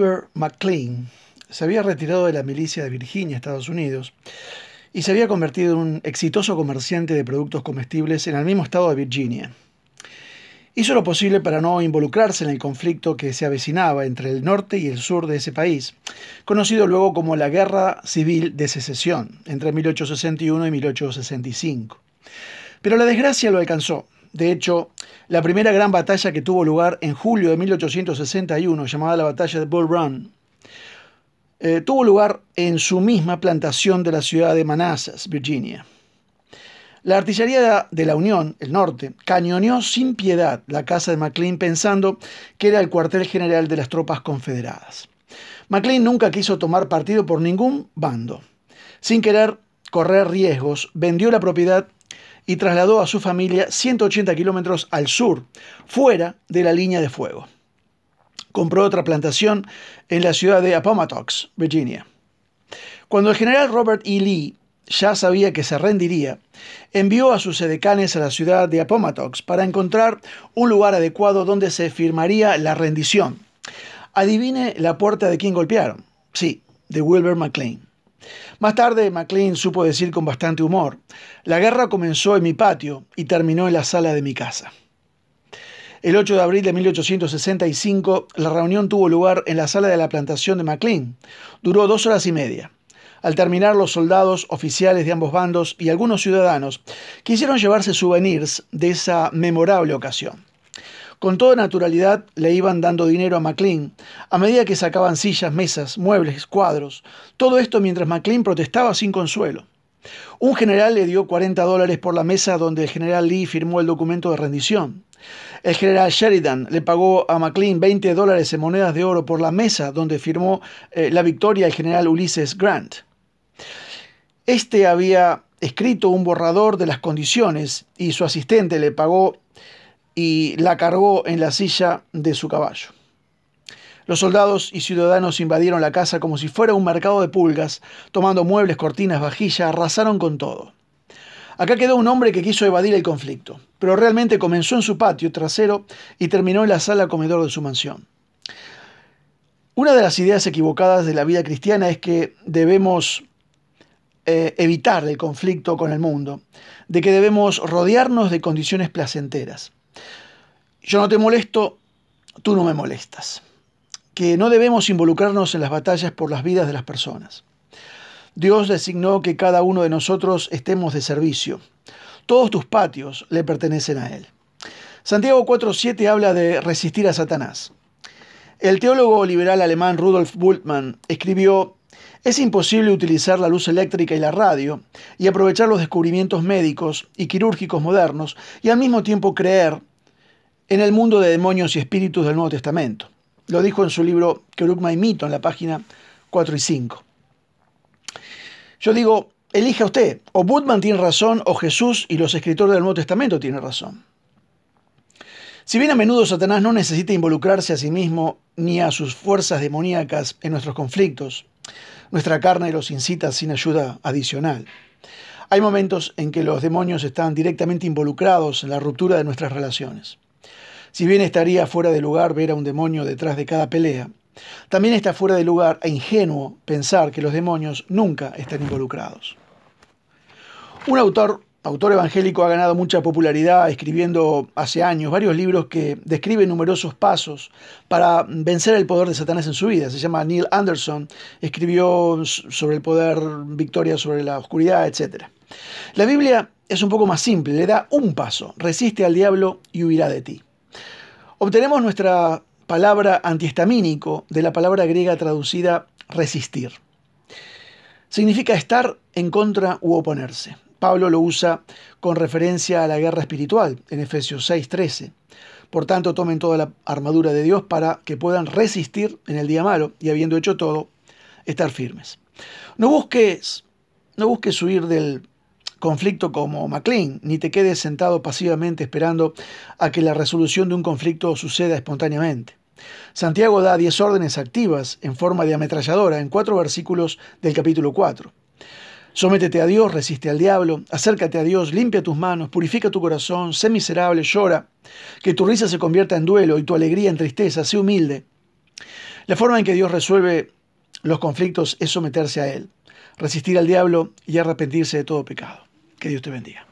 Wilbur McLean se había retirado de la milicia de Virginia, Estados Unidos, y se había convertido en un exitoso comerciante de productos comestibles en el mismo estado de Virginia. Hizo lo posible para no involucrarse en el conflicto que se avecinaba entre el norte y el sur de ese país, conocido luego como la Guerra Civil de Secesión, entre 1861 y 1865. Pero la desgracia lo alcanzó. De hecho, la primera gran batalla que tuvo lugar en julio de 1861, llamada la Batalla de Bull Run, eh, tuvo lugar en su misma plantación de la ciudad de Manassas, Virginia. La artillería de la Unión, el norte, cañoneó sin piedad la casa de McLean pensando que era el cuartel general de las tropas confederadas. McLean nunca quiso tomar partido por ningún bando. Sin querer correr riesgos, vendió la propiedad y trasladó a su familia 180 kilómetros al sur, fuera de la línea de fuego. Compró otra plantación en la ciudad de Appomattox, Virginia. Cuando el general Robert E. Lee ya sabía que se rendiría, envió a sus edecanes a la ciudad de Appomattox para encontrar un lugar adecuado donde se firmaría la rendición. Adivine la puerta de quien golpearon. Sí, de Wilbur McLean. Más tarde, McLean supo decir con bastante humor, la guerra comenzó en mi patio y terminó en la sala de mi casa. El 8 de abril de 1865, la reunión tuvo lugar en la sala de la plantación de McLean. Duró dos horas y media. Al terminar, los soldados, oficiales de ambos bandos y algunos ciudadanos quisieron llevarse souvenirs de esa memorable ocasión. Con toda naturalidad le iban dando dinero a McLean a medida que sacaban sillas, mesas, muebles, cuadros. Todo esto mientras McLean protestaba sin consuelo. Un general le dio 40 dólares por la mesa donde el general Lee firmó el documento de rendición. El general Sheridan le pagó a McLean 20 dólares en monedas de oro por la mesa donde firmó eh, la victoria el general Ulysses Grant. Este había escrito un borrador de las condiciones y su asistente le pagó y la cargó en la silla de su caballo. Los soldados y ciudadanos invadieron la casa como si fuera un mercado de pulgas, tomando muebles, cortinas, vajilla, arrasaron con todo. Acá quedó un hombre que quiso evadir el conflicto, pero realmente comenzó en su patio trasero y terminó en la sala comedor de su mansión. Una de las ideas equivocadas de la vida cristiana es que debemos eh, evitar el conflicto con el mundo, de que debemos rodearnos de condiciones placenteras. Yo no te molesto, tú no me molestas. Que no debemos involucrarnos en las batallas por las vidas de las personas. Dios designó que cada uno de nosotros estemos de servicio. Todos tus patios le pertenecen a Él. Santiago 4.7 habla de resistir a Satanás. El teólogo liberal alemán Rudolf Bultmann escribió es imposible utilizar la luz eléctrica y la radio y aprovechar los descubrimientos médicos y quirúrgicos modernos y al mismo tiempo creer en el mundo de demonios y espíritus del Nuevo Testamento. Lo dijo en su libro Kerugma y Mito en la página 4 y 5. Yo digo, elija usted, o Budman tiene razón o Jesús y los escritores del Nuevo Testamento tienen razón. Si bien a menudo Satanás no necesita involucrarse a sí mismo ni a sus fuerzas demoníacas en nuestros conflictos, nuestra carne los incita sin ayuda adicional. Hay momentos en que los demonios están directamente involucrados en la ruptura de nuestras relaciones. Si bien estaría fuera de lugar ver a un demonio detrás de cada pelea, también está fuera de lugar e ingenuo pensar que los demonios nunca están involucrados. Un autor autor evangélico, ha ganado mucha popularidad escribiendo hace años varios libros que describen numerosos pasos para vencer el poder de Satanás en su vida. Se llama Neil Anderson, escribió sobre el poder, victoria sobre la oscuridad, etc. La Biblia es un poco más simple, le da un paso, resiste al diablo y huirá de ti. Obtenemos nuestra palabra antihistamínico de la palabra griega traducida resistir. Significa estar en contra u oponerse. Pablo lo usa con referencia a la guerra espiritual en Efesios 6:13. Por tanto, tomen toda la armadura de Dios para que puedan resistir en el día malo y habiendo hecho todo, estar firmes. No busques, no busques huir del conflicto como McLean, ni te quedes sentado pasivamente esperando a que la resolución de un conflicto suceda espontáneamente. Santiago da 10 órdenes activas en forma de ametralladora en cuatro versículos del capítulo 4. Sométete a Dios, resiste al diablo, acércate a Dios, limpia tus manos, purifica tu corazón, sé miserable, llora, que tu risa se convierta en duelo y tu alegría en tristeza, sé humilde. La forma en que Dios resuelve los conflictos es someterse a Él, resistir al diablo y arrepentirse de todo pecado. Que Dios te bendiga.